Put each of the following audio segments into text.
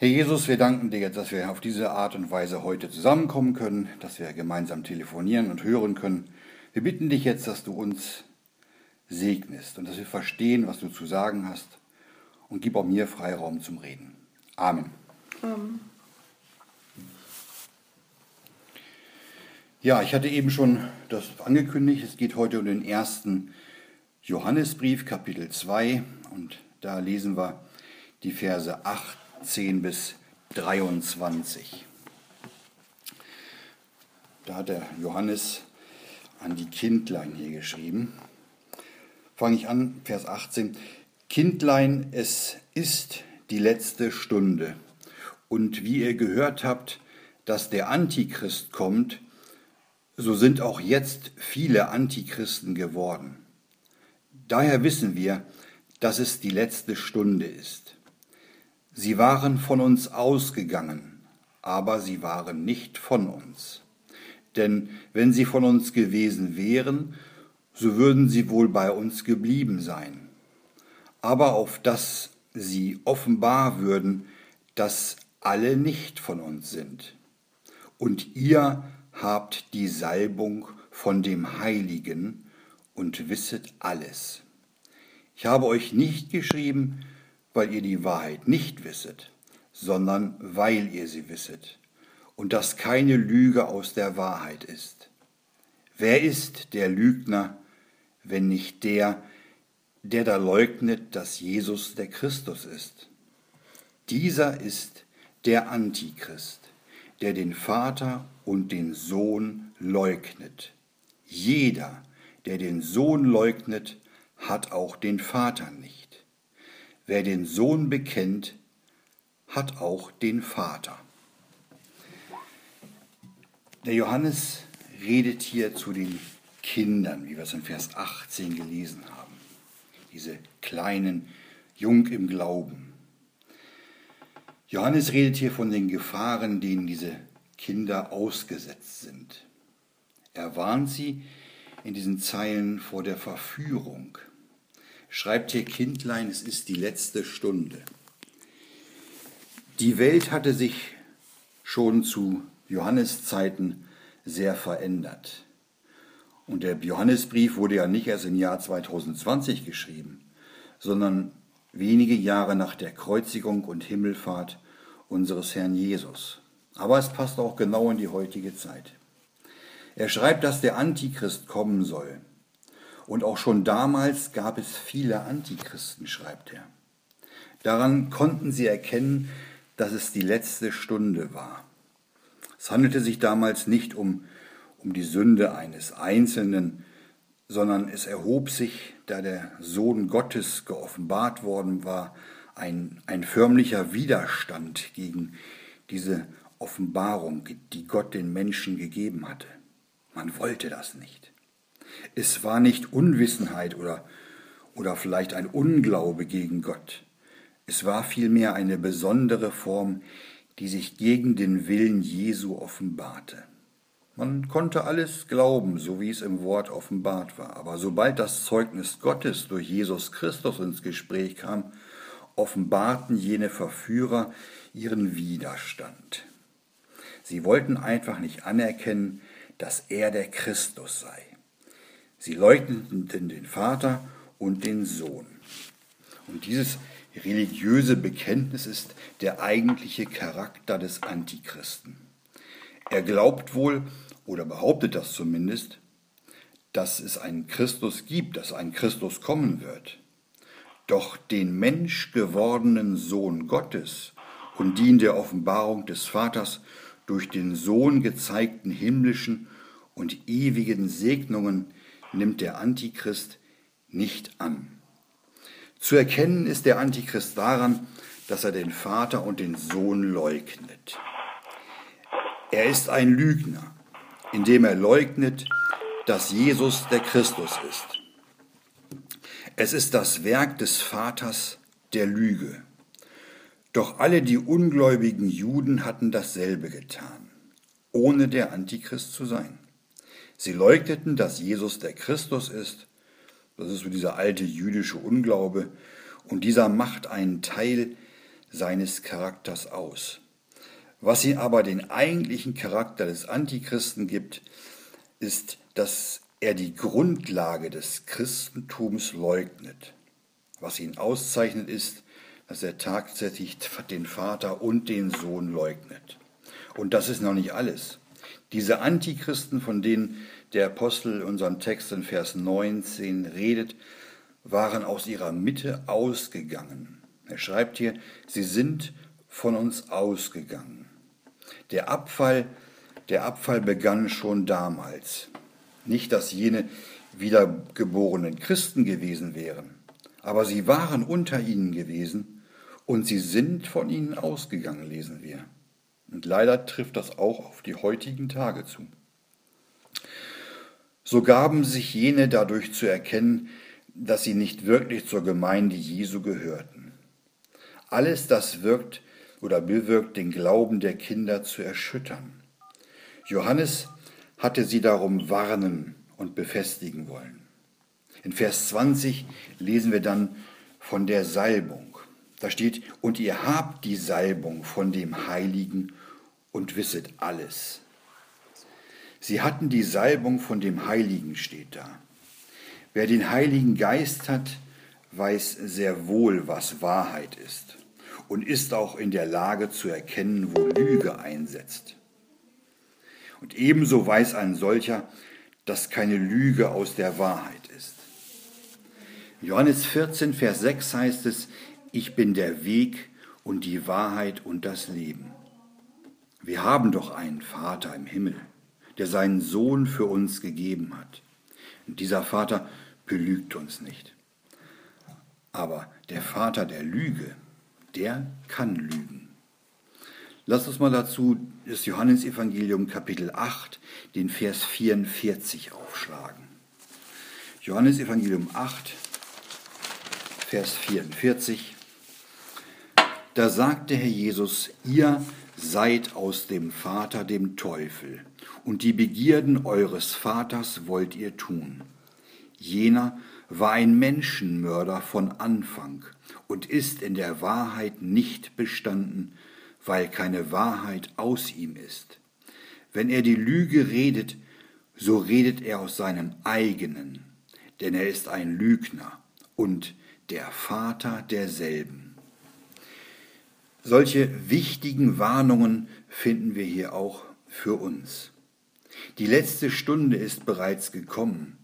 Herr Jesus, wir danken dir jetzt, dass wir auf diese Art und Weise heute zusammenkommen können, dass wir gemeinsam telefonieren und hören können. Wir bitten dich jetzt, dass du uns segnest und dass wir verstehen, was du zu sagen hast und gib auch mir Freiraum zum Reden. Amen. Amen. Ja, ich hatte eben schon das angekündigt. Es geht heute um den ersten Johannesbrief, Kapitel 2. Und da lesen wir die Verse 8 10 bis 23. Da hat der Johannes an die Kindlein hier geschrieben. Fange ich an, Vers 18. Kindlein, es ist die letzte Stunde. Und wie ihr gehört habt, dass der Antichrist kommt, so sind auch jetzt viele Antichristen geworden. Daher wissen wir, dass es die letzte Stunde ist. Sie waren von uns ausgegangen, aber sie waren nicht von uns. Denn wenn sie von uns gewesen wären, so würden sie wohl bei uns geblieben sein. Aber auf dass sie offenbar würden, dass alle nicht von uns sind. Und ihr habt die Salbung von dem Heiligen und wisset alles. Ich habe euch nicht geschrieben, weil ihr die Wahrheit nicht wisset, sondern weil ihr sie wisset, und dass keine Lüge aus der Wahrheit ist. Wer ist der Lügner, wenn nicht der, der da leugnet, dass Jesus der Christus ist? Dieser ist der Antichrist, der den Vater und den Sohn leugnet. Jeder, der den Sohn leugnet, hat auch den Vater nicht. Wer den Sohn bekennt, hat auch den Vater. Der Johannes redet hier zu den Kindern, wie wir es in Vers 18 gelesen haben. Diese kleinen, jung im Glauben. Johannes redet hier von den Gefahren, denen diese Kinder ausgesetzt sind. Er warnt sie in diesen Zeilen vor der Verführung, schreibt hier Kindlein, es ist die letzte Stunde. Die Welt hatte sich schon zu Johanneszeiten sehr verändert. Und der Johannesbrief wurde ja nicht erst im Jahr 2020 geschrieben, sondern wenige Jahre nach der Kreuzigung und Himmelfahrt unseres Herrn Jesus. Aber es passt auch genau in die heutige Zeit. Er schreibt, dass der Antichrist kommen soll. Und auch schon damals gab es viele Antichristen, schreibt er. Daran konnten sie erkennen, dass es die letzte Stunde war. Es handelte sich damals nicht um, um die Sünde eines Einzelnen, sondern es erhob sich, da der Sohn Gottes geoffenbart worden war, ein, ein förmlicher Widerstand gegen diese Offenbarung, die Gott den Menschen gegeben hatte. Man wollte das nicht. Es war nicht Unwissenheit oder, oder vielleicht ein Unglaube gegen Gott. Es war vielmehr eine besondere Form, die sich gegen den Willen Jesu offenbarte. Man konnte alles glauben, so wie es im Wort offenbart war. Aber sobald das Zeugnis Gottes durch Jesus Christus ins Gespräch kam, offenbarten jene Verführer ihren Widerstand. Sie wollten einfach nicht anerkennen, dass er der Christus sei. Sie leugneten den Vater und den Sohn. Und dieses religiöse Bekenntnis ist der eigentliche Charakter des Antichristen. Er glaubt wohl, oder behauptet das zumindest, dass es einen Christus gibt, dass ein Christus kommen wird. Doch den Mensch gewordenen Sohn Gottes und die in der Offenbarung des Vaters durch den Sohn gezeigten himmlischen und ewigen Segnungen nimmt der Antichrist nicht an. Zu erkennen ist der Antichrist daran, dass er den Vater und den Sohn leugnet. Er ist ein Lügner, indem er leugnet, dass Jesus der Christus ist. Es ist das Werk des Vaters der Lüge. Doch alle die ungläubigen Juden hatten dasselbe getan, ohne der Antichrist zu sein. Sie leugneten, dass Jesus der Christus ist. Das ist so dieser alte jüdische Unglaube. Und dieser macht einen Teil seines Charakters aus. Was ihn aber den eigentlichen Charakter des Antichristen gibt, ist, dass er die Grundlage des Christentums leugnet. Was ihn auszeichnet ist, dass er tatsächlich den Vater und den Sohn leugnet. Und das ist noch nicht alles. Diese Antichristen, von denen der Apostel unseren Text in Vers 19 redet, waren aus ihrer Mitte ausgegangen. Er schreibt hier, sie sind von uns ausgegangen. Der Abfall, der Abfall begann schon damals. Nicht, dass jene wiedergeborenen Christen gewesen wären, aber sie waren unter ihnen gewesen und sie sind von ihnen ausgegangen, lesen wir. Und leider trifft das auch auf die heutigen Tage zu. So gaben sich jene dadurch zu erkennen, dass sie nicht wirklich zur Gemeinde Jesu gehörten. Alles das wirkt oder bewirkt den Glauben der Kinder zu erschüttern. Johannes hatte sie darum warnen und befestigen wollen. In Vers 20 lesen wir dann von der Salbung. Da steht, und ihr habt die Salbung von dem Heiligen und wisset alles. Sie hatten die Salbung von dem Heiligen, steht da. Wer den Heiligen Geist hat, weiß sehr wohl, was Wahrheit ist und ist auch in der Lage zu erkennen, wo Lüge einsetzt. Und ebenso weiß ein solcher, dass keine Lüge aus der Wahrheit ist. Johannes 14, Vers 6 heißt es, ich bin der Weg und die Wahrheit und das Leben. Wir haben doch einen Vater im Himmel, der seinen Sohn für uns gegeben hat. Und dieser Vater belügt uns nicht. Aber der Vater der Lüge, der kann lügen. Lass uns mal dazu das Johannesevangelium Kapitel 8, den Vers 44 aufschlagen. Johannesevangelium 8, Vers 44. Da sagte Herr Jesus, ihr seid aus dem Vater, dem Teufel, und die Begierden eures Vaters wollt ihr tun. Jener war ein Menschenmörder von Anfang und ist in der Wahrheit nicht bestanden, weil keine Wahrheit aus ihm ist. Wenn er die Lüge redet, so redet er aus seinem eigenen, denn er ist ein Lügner und der Vater derselben. Solche wichtigen Warnungen finden wir hier auch für uns. Die letzte Stunde ist bereits gekommen,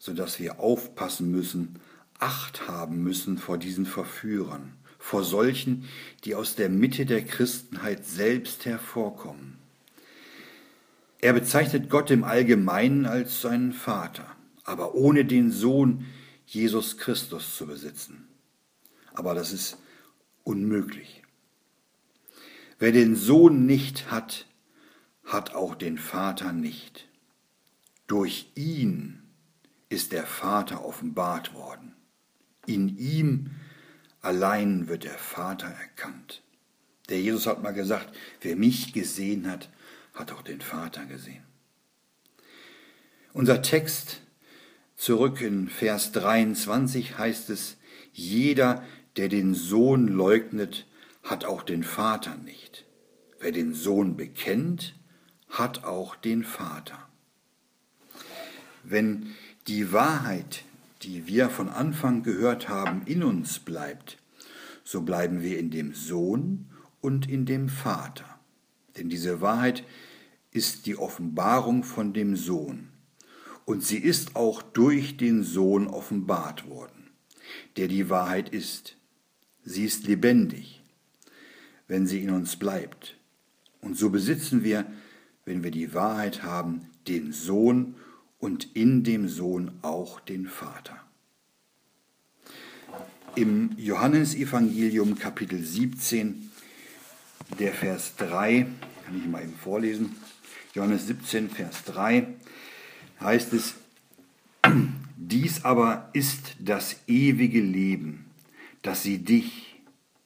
sodass wir aufpassen müssen, Acht haben müssen vor diesen Verführern, vor solchen, die aus der Mitte der Christenheit selbst hervorkommen. Er bezeichnet Gott im Allgemeinen als seinen Vater, aber ohne den Sohn Jesus Christus zu besitzen. Aber das ist unmöglich. Wer den Sohn nicht hat, hat auch den Vater nicht. Durch ihn ist der Vater offenbart worden. In ihm allein wird der Vater erkannt. Der Jesus hat mal gesagt, wer mich gesehen hat, hat auch den Vater gesehen. Unser Text zurück in Vers 23 heißt es, jeder, der den Sohn leugnet, hat auch den Vater nicht. Wer den Sohn bekennt, hat auch den Vater. Wenn die Wahrheit, die wir von Anfang gehört haben, in uns bleibt, so bleiben wir in dem Sohn und in dem Vater. Denn diese Wahrheit ist die Offenbarung von dem Sohn. Und sie ist auch durch den Sohn offenbart worden, der die Wahrheit ist. Sie ist lebendig, wenn sie in uns bleibt. Und so besitzen wir, wenn wir die Wahrheit haben, den Sohn und in dem Sohn auch den Vater. Im Johannesevangelium Kapitel 17, der Vers 3, kann ich mal eben vorlesen, Johannes 17, Vers 3, heißt es, dies aber ist das ewige Leben, dass sie dich,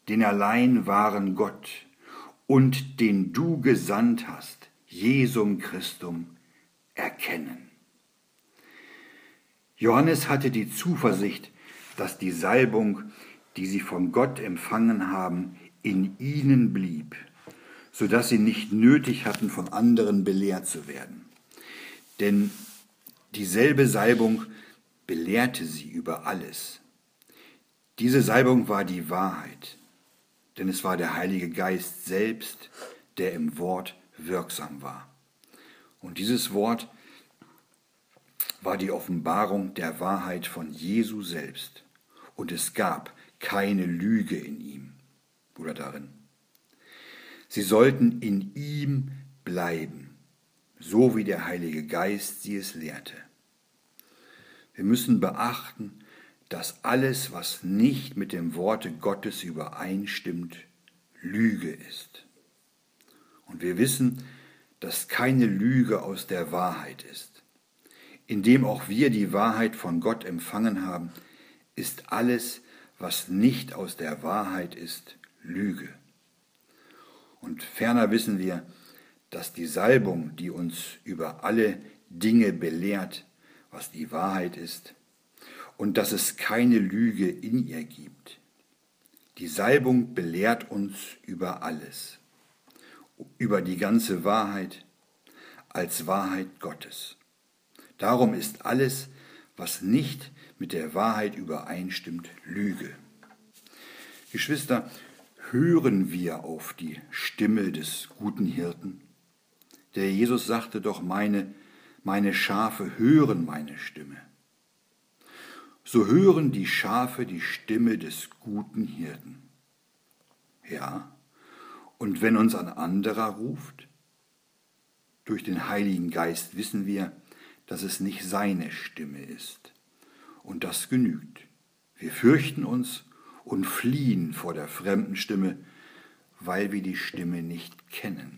den allein wahren Gott und den du gesandt hast, Jesum Christum, erkennen. Johannes hatte die Zuversicht, dass die Salbung, die sie von Gott empfangen haben, in ihnen blieb, so dass sie nicht nötig hatten, von anderen belehrt zu werden. Denn dieselbe Salbung belehrte sie über alles. Diese Salbung war die Wahrheit, denn es war der Heilige Geist selbst, der im Wort wirksam war. Und dieses Wort war die Offenbarung der Wahrheit von Jesu selbst. Und es gab keine Lüge in ihm oder darin. Sie sollten in ihm bleiben, so wie der Heilige Geist sie es lehrte. Wir müssen beachten, dass alles, was nicht mit dem Worte Gottes übereinstimmt, Lüge ist. Und wir wissen, dass keine Lüge aus der Wahrheit ist. Indem auch wir die Wahrheit von Gott empfangen haben, ist alles, was nicht aus der Wahrheit ist, Lüge. Und ferner wissen wir, dass die Salbung, die uns über alle Dinge belehrt, was die Wahrheit ist, und dass es keine Lüge in ihr gibt. Die Salbung belehrt uns über alles, über die ganze Wahrheit als Wahrheit Gottes. Darum ist alles, was nicht mit der Wahrheit übereinstimmt, Lüge. Geschwister, hören wir auf die Stimme des guten Hirten? Der Jesus sagte doch, meine, meine Schafe hören meine Stimme. So hören die Schafe die Stimme des guten Hirten. Ja, und wenn uns ein anderer ruft, durch den Heiligen Geist wissen wir, dass es nicht seine Stimme ist. Und das genügt. Wir fürchten uns und fliehen vor der fremden Stimme, weil wir die Stimme nicht kennen.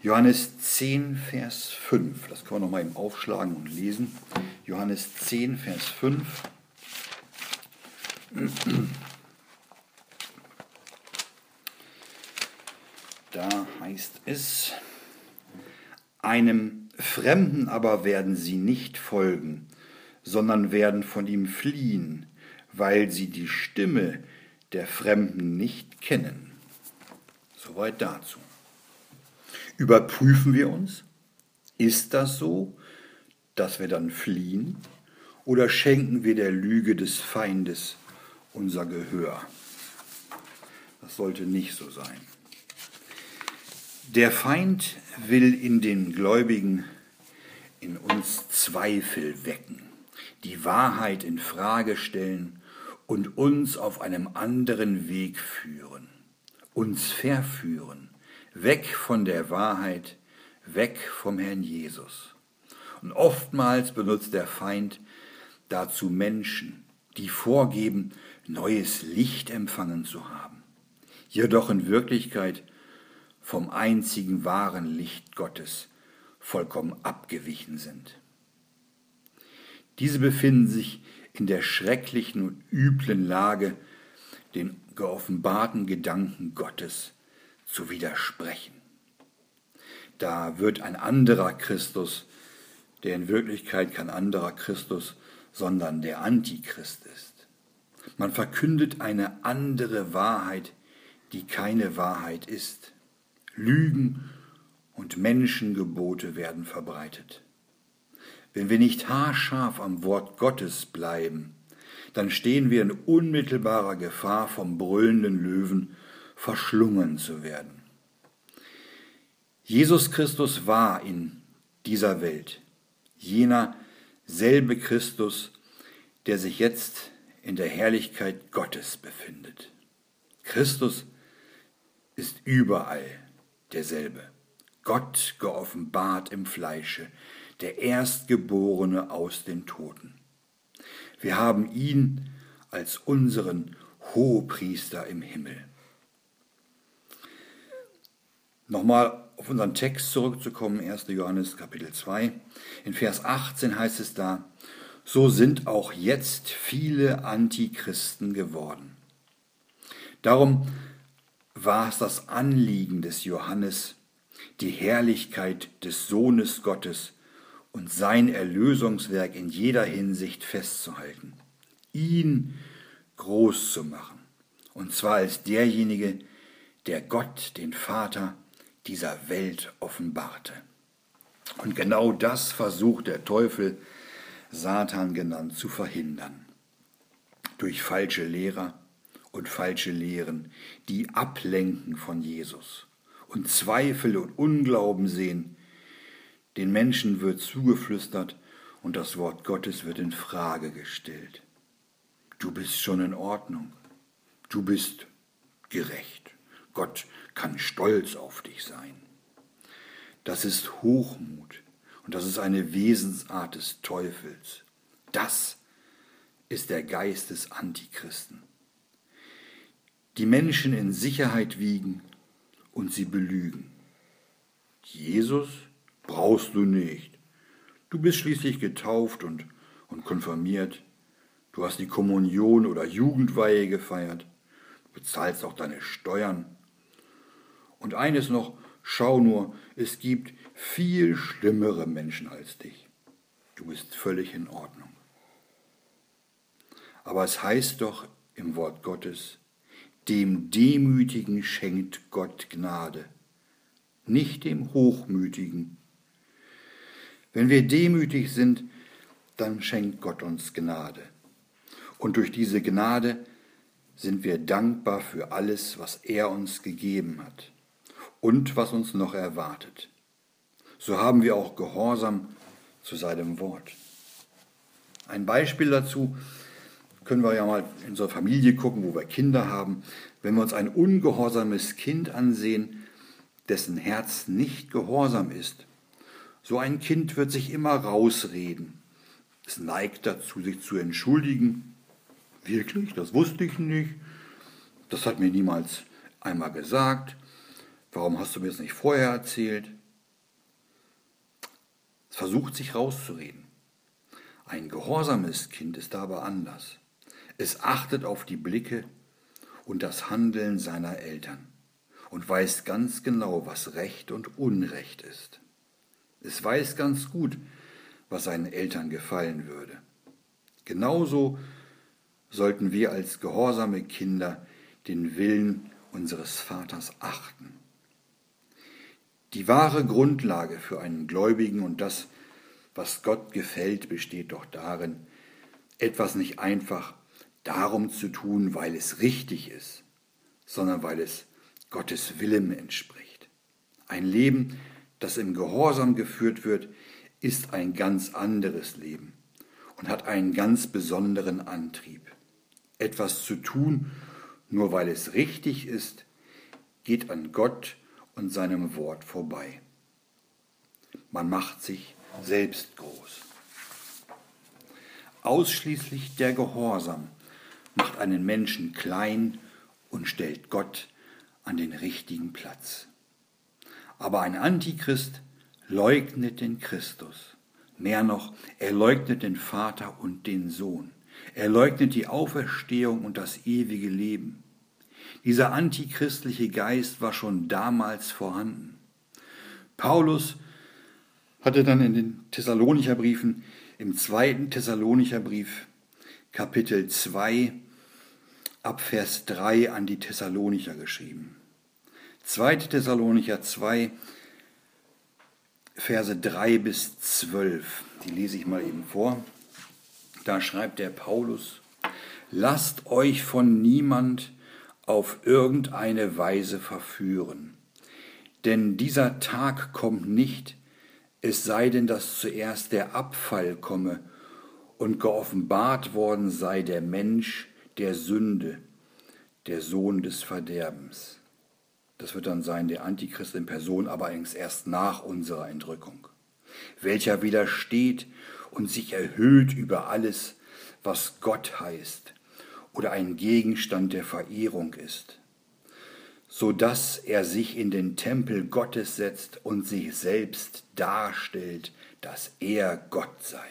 Johannes 10, Vers 5, das können wir nochmal eben aufschlagen und lesen. Johannes 10, Vers 5. Da heißt es, einem Fremden aber werden sie nicht folgen, sondern werden von ihm fliehen, weil sie die Stimme der Fremden nicht kennen. Soweit dazu. Überprüfen wir uns? Ist das so, dass wir dann fliehen? Oder schenken wir der Lüge des Feindes unser Gehör? Das sollte nicht so sein. Der Feind will in den Gläubigen in uns Zweifel wecken, die Wahrheit in Frage stellen und uns auf einem anderen Weg führen, uns verführen, weg von der Wahrheit, weg vom Herrn Jesus. Und oftmals benutzt der Feind dazu Menschen, die vorgeben, neues Licht empfangen zu haben, jedoch in Wirklichkeit vom einzigen wahren Licht Gottes vollkommen abgewichen sind. Diese befinden sich in der schrecklichen und üblen Lage, den geoffenbarten Gedanken Gottes zu widersprechen. Da wird ein anderer Christus, der in Wirklichkeit kein anderer Christus, sondern der Antichrist ist. Man verkündet eine andere Wahrheit, die keine Wahrheit ist. Lügen und Menschengebote werden verbreitet. Wenn wir nicht haarscharf am Wort Gottes bleiben, dann stehen wir in unmittelbarer Gefahr, vom brüllenden Löwen verschlungen zu werden. Jesus Christus war in dieser Welt, jener selbe Christus, der sich jetzt in der Herrlichkeit Gottes befindet. Christus ist überall derselbe. Gott geoffenbart im Fleische, der Erstgeborene aus den Toten. Wir haben ihn als unseren Hohepriester im Himmel. Nochmal auf unseren Text zurückzukommen, 1. Johannes Kapitel 2. In Vers 18 heißt es da, so sind auch jetzt viele Antichristen geworden. Darum war es das Anliegen des Johannes, die Herrlichkeit des Sohnes Gottes und sein Erlösungswerk in jeder Hinsicht festzuhalten, ihn groß zu machen und zwar als derjenige, der Gott, den Vater dieser Welt offenbarte. Und genau das versucht der Teufel, Satan genannt, zu verhindern. Durch falsche Lehrer und falsche Lehren, die ablenken von Jesus und Zweifel und Unglauben sehen. Den Menschen wird zugeflüstert und das Wort Gottes wird in Frage gestellt. Du bist schon in Ordnung. Du bist gerecht. Gott kann stolz auf dich sein. Das ist Hochmut und das ist eine Wesensart des Teufels. Das ist der Geist des Antichristen. Die Menschen in Sicherheit wiegen und sie belügen. Jesus brauchst du nicht. Du bist schließlich getauft und, und konfirmiert. Du hast die Kommunion oder Jugendweihe gefeiert. Du bezahlst auch deine Steuern. Und eines noch, schau nur, es gibt viel schlimmere Menschen als dich. Du bist völlig in Ordnung. Aber es heißt doch im Wort Gottes, dem Demütigen schenkt Gott Gnade, nicht dem Hochmütigen. Wenn wir demütig sind, dann schenkt Gott uns Gnade. Und durch diese Gnade sind wir dankbar für alles, was er uns gegeben hat und was uns noch erwartet. So haben wir auch Gehorsam zu seinem Wort. Ein Beispiel dazu können wir ja mal in unserer Familie gucken, wo wir Kinder haben. Wenn wir uns ein ungehorsames Kind ansehen, dessen Herz nicht gehorsam ist, so ein Kind wird sich immer rausreden. Es neigt dazu, sich zu entschuldigen. Wirklich, das wusste ich nicht. Das hat mir niemals einmal gesagt. Warum hast du mir das nicht vorher erzählt? Es versucht sich rauszureden. Ein gehorsames Kind ist aber anders. Es achtet auf die Blicke und das Handeln seiner Eltern und weiß ganz genau, was Recht und Unrecht ist. Es weiß ganz gut, was seinen Eltern gefallen würde. Genauso sollten wir als gehorsame Kinder den Willen unseres Vaters achten. Die wahre Grundlage für einen Gläubigen und das, was Gott gefällt, besteht doch darin, etwas nicht einfach darum zu tun, weil es richtig ist, sondern weil es Gottes Willen entspricht. Ein Leben, das im Gehorsam geführt wird, ist ein ganz anderes Leben und hat einen ganz besonderen Antrieb. Etwas zu tun, nur weil es richtig ist, geht an Gott und seinem Wort vorbei. Man macht sich selbst groß. Ausschließlich der Gehorsam macht einen Menschen klein und stellt Gott an den richtigen Platz. Aber ein Antichrist leugnet den Christus. Mehr noch, er leugnet den Vater und den Sohn. Er leugnet die Auferstehung und das ewige Leben. Dieser antichristliche Geist war schon damals vorhanden. Paulus hatte dann in den Thessalonicher Briefen, im zweiten Thessalonicher Brief, Kapitel 2, ab Vers 3 an die Thessalonicher geschrieben. 2. Thessalonicher 2, Verse 3 bis 12, die lese ich mal eben vor. Da schreibt der Paulus, lasst euch von niemand auf irgendeine Weise verführen, denn dieser Tag kommt nicht, es sei denn, dass zuerst der Abfall komme und geoffenbart worden sei der Mensch, der Sünde, der Sohn des Verderbens. Das wird dann sein der Antichrist in Person, aber erst nach unserer Entrückung, welcher widersteht und sich erhöht über alles, was Gott heißt oder ein Gegenstand der Verehrung ist, so dass er sich in den Tempel Gottes setzt und sich selbst darstellt, dass er Gott sei.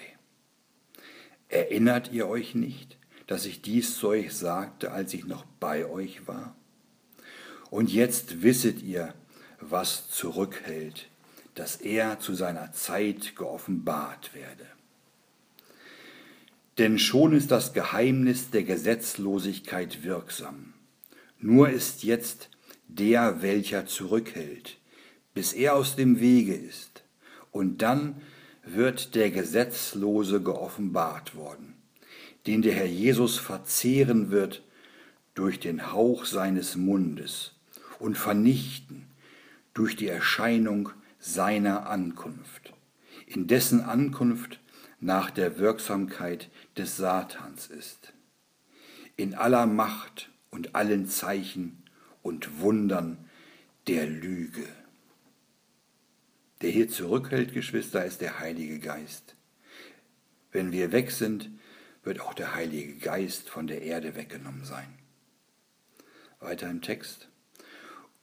Erinnert ihr euch nicht, dass ich dies zu euch sagte, als ich noch bei euch war? Und jetzt wisset ihr, was zurückhält, dass er zu seiner Zeit geoffenbart werde. Denn schon ist das Geheimnis der Gesetzlosigkeit wirksam. Nur ist jetzt der, welcher zurückhält, bis er aus dem Wege ist. Und dann wird der Gesetzlose geoffenbart worden, den der Herr Jesus verzehren wird durch den Hauch seines Mundes und vernichten durch die Erscheinung seiner Ankunft, in dessen Ankunft nach der Wirksamkeit des Satans ist, in aller Macht und allen Zeichen und Wundern der Lüge. Der hier zurückhält, Geschwister, ist der Heilige Geist. Wenn wir weg sind, wird auch der Heilige Geist von der Erde weggenommen sein. Weiter im Text.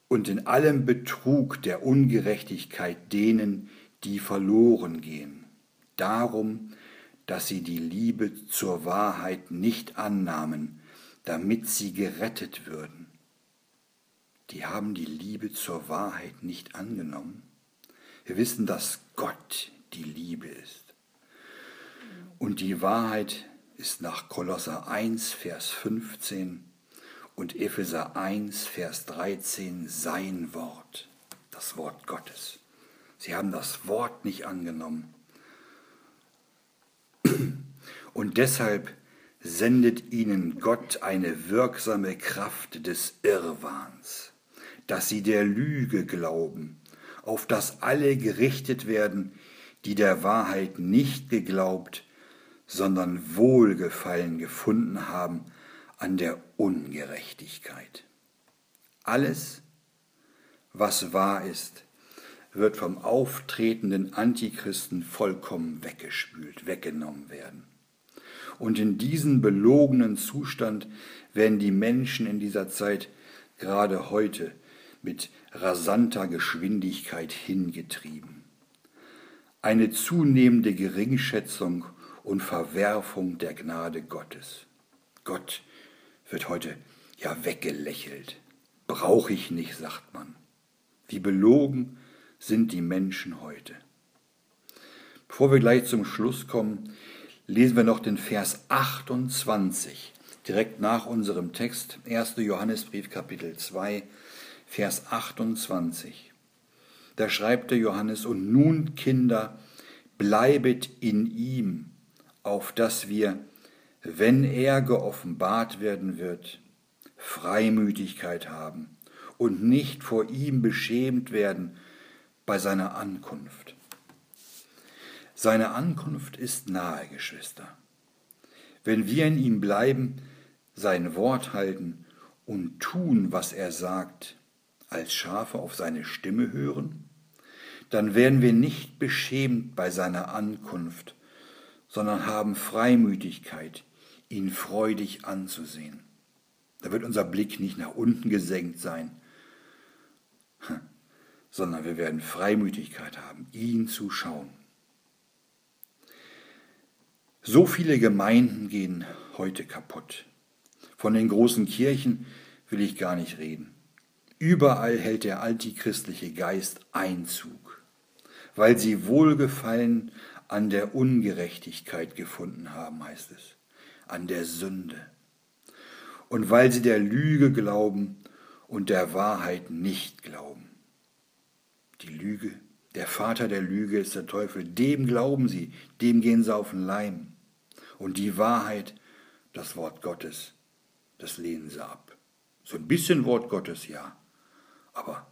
Und in allem Betrug der Ungerechtigkeit denen, die verloren gehen. Darum, dass sie die Liebe zur Wahrheit nicht annahmen, damit sie gerettet würden. Die haben die Liebe zur Wahrheit nicht angenommen. Wir wissen, dass Gott die Liebe ist. Und die Wahrheit ist nach Kolosser 1, Vers 15 und Epheser 1, Vers 13 sein Wort, das Wort Gottes. Sie haben das Wort nicht angenommen. Und deshalb sendet ihnen Gott eine wirksame Kraft des Irrwahns, dass sie der Lüge glauben auf das alle gerichtet werden, die der Wahrheit nicht geglaubt, sondern Wohlgefallen gefunden haben an der Ungerechtigkeit. Alles, was wahr ist, wird vom auftretenden Antichristen vollkommen weggespült, weggenommen werden. Und in diesen belogenen Zustand werden die Menschen in dieser Zeit gerade heute mit rasanter Geschwindigkeit hingetrieben. Eine zunehmende Geringschätzung und Verwerfung der Gnade Gottes. Gott wird heute ja weggelächelt. Brauche ich nicht, sagt man. Wie belogen sind die Menschen heute. Bevor wir gleich zum Schluss kommen, lesen wir noch den Vers 28, direkt nach unserem Text, 1. Johannesbrief Kapitel 2, Vers 28. Da schreibt der Johannes, und nun, Kinder, bleibet in ihm, auf dass wir, wenn er geoffenbart werden wird, Freimütigkeit haben und nicht vor ihm beschämt werden bei seiner Ankunft. Seine Ankunft ist nahe, Geschwister. Wenn wir in ihm bleiben, sein Wort halten und tun, was er sagt, als Schafe auf seine Stimme hören, dann werden wir nicht beschämt bei seiner Ankunft, sondern haben Freimütigkeit, ihn freudig anzusehen. Da wird unser Blick nicht nach unten gesenkt sein, sondern wir werden Freimütigkeit haben, ihn zu schauen. So viele Gemeinden gehen heute kaputt. Von den großen Kirchen will ich gar nicht reden. Überall hält der antichristliche Geist Einzug, weil sie Wohlgefallen an der Ungerechtigkeit gefunden haben, heißt es, an der Sünde. Und weil sie der Lüge glauben und der Wahrheit nicht glauben. Die Lüge, der Vater der Lüge ist der Teufel, dem glauben sie, dem gehen sie auf den Leim. Und die Wahrheit, das Wort Gottes, das lehnen sie ab. So ein bisschen Wort Gottes, ja, aber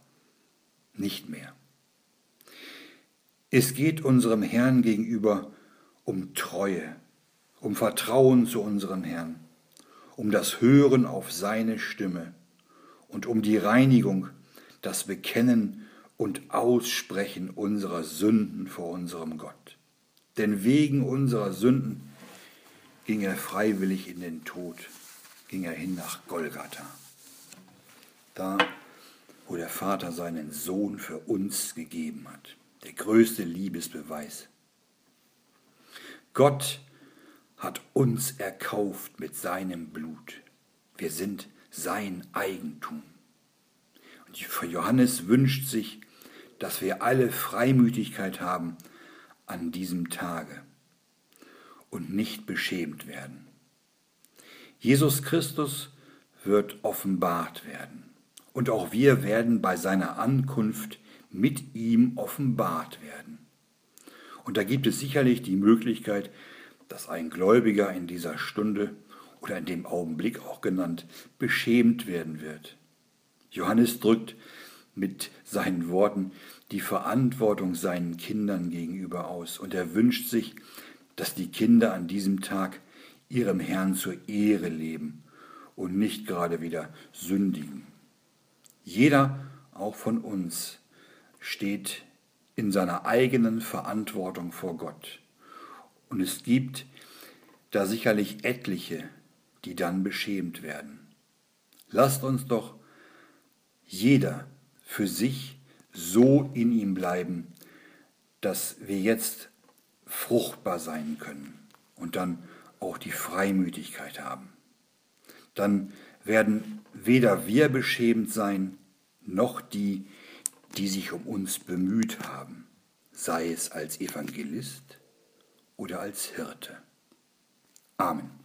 nicht mehr. Es geht unserem Herrn gegenüber um Treue, um Vertrauen zu unserem Herrn, um das Hören auf seine Stimme und um die Reinigung, das Bekennen und Aussprechen unserer Sünden vor unserem Gott. Denn wegen unserer Sünden ging er freiwillig in den Tod, ging er hin nach Golgatha. Da wo der Vater seinen Sohn für uns gegeben hat. Der größte Liebesbeweis. Gott hat uns erkauft mit seinem Blut. Wir sind sein Eigentum. Und Johannes wünscht sich, dass wir alle Freimütigkeit haben an diesem Tage und nicht beschämt werden. Jesus Christus wird offenbart werden. Und auch wir werden bei seiner Ankunft mit ihm offenbart werden. Und da gibt es sicherlich die Möglichkeit, dass ein Gläubiger in dieser Stunde oder in dem Augenblick auch genannt beschämt werden wird. Johannes drückt mit seinen Worten die Verantwortung seinen Kindern gegenüber aus und er wünscht sich, dass die Kinder an diesem Tag ihrem Herrn zur Ehre leben und nicht gerade wieder sündigen. Jeder, auch von uns, steht in seiner eigenen Verantwortung vor Gott. Und es gibt da sicherlich etliche, die dann beschämt werden. Lasst uns doch jeder für sich so in ihm bleiben, dass wir jetzt fruchtbar sein können und dann auch die Freimütigkeit haben. Dann werden weder wir beschämt sein, noch die, die sich um uns bemüht haben, sei es als Evangelist oder als Hirte. Amen.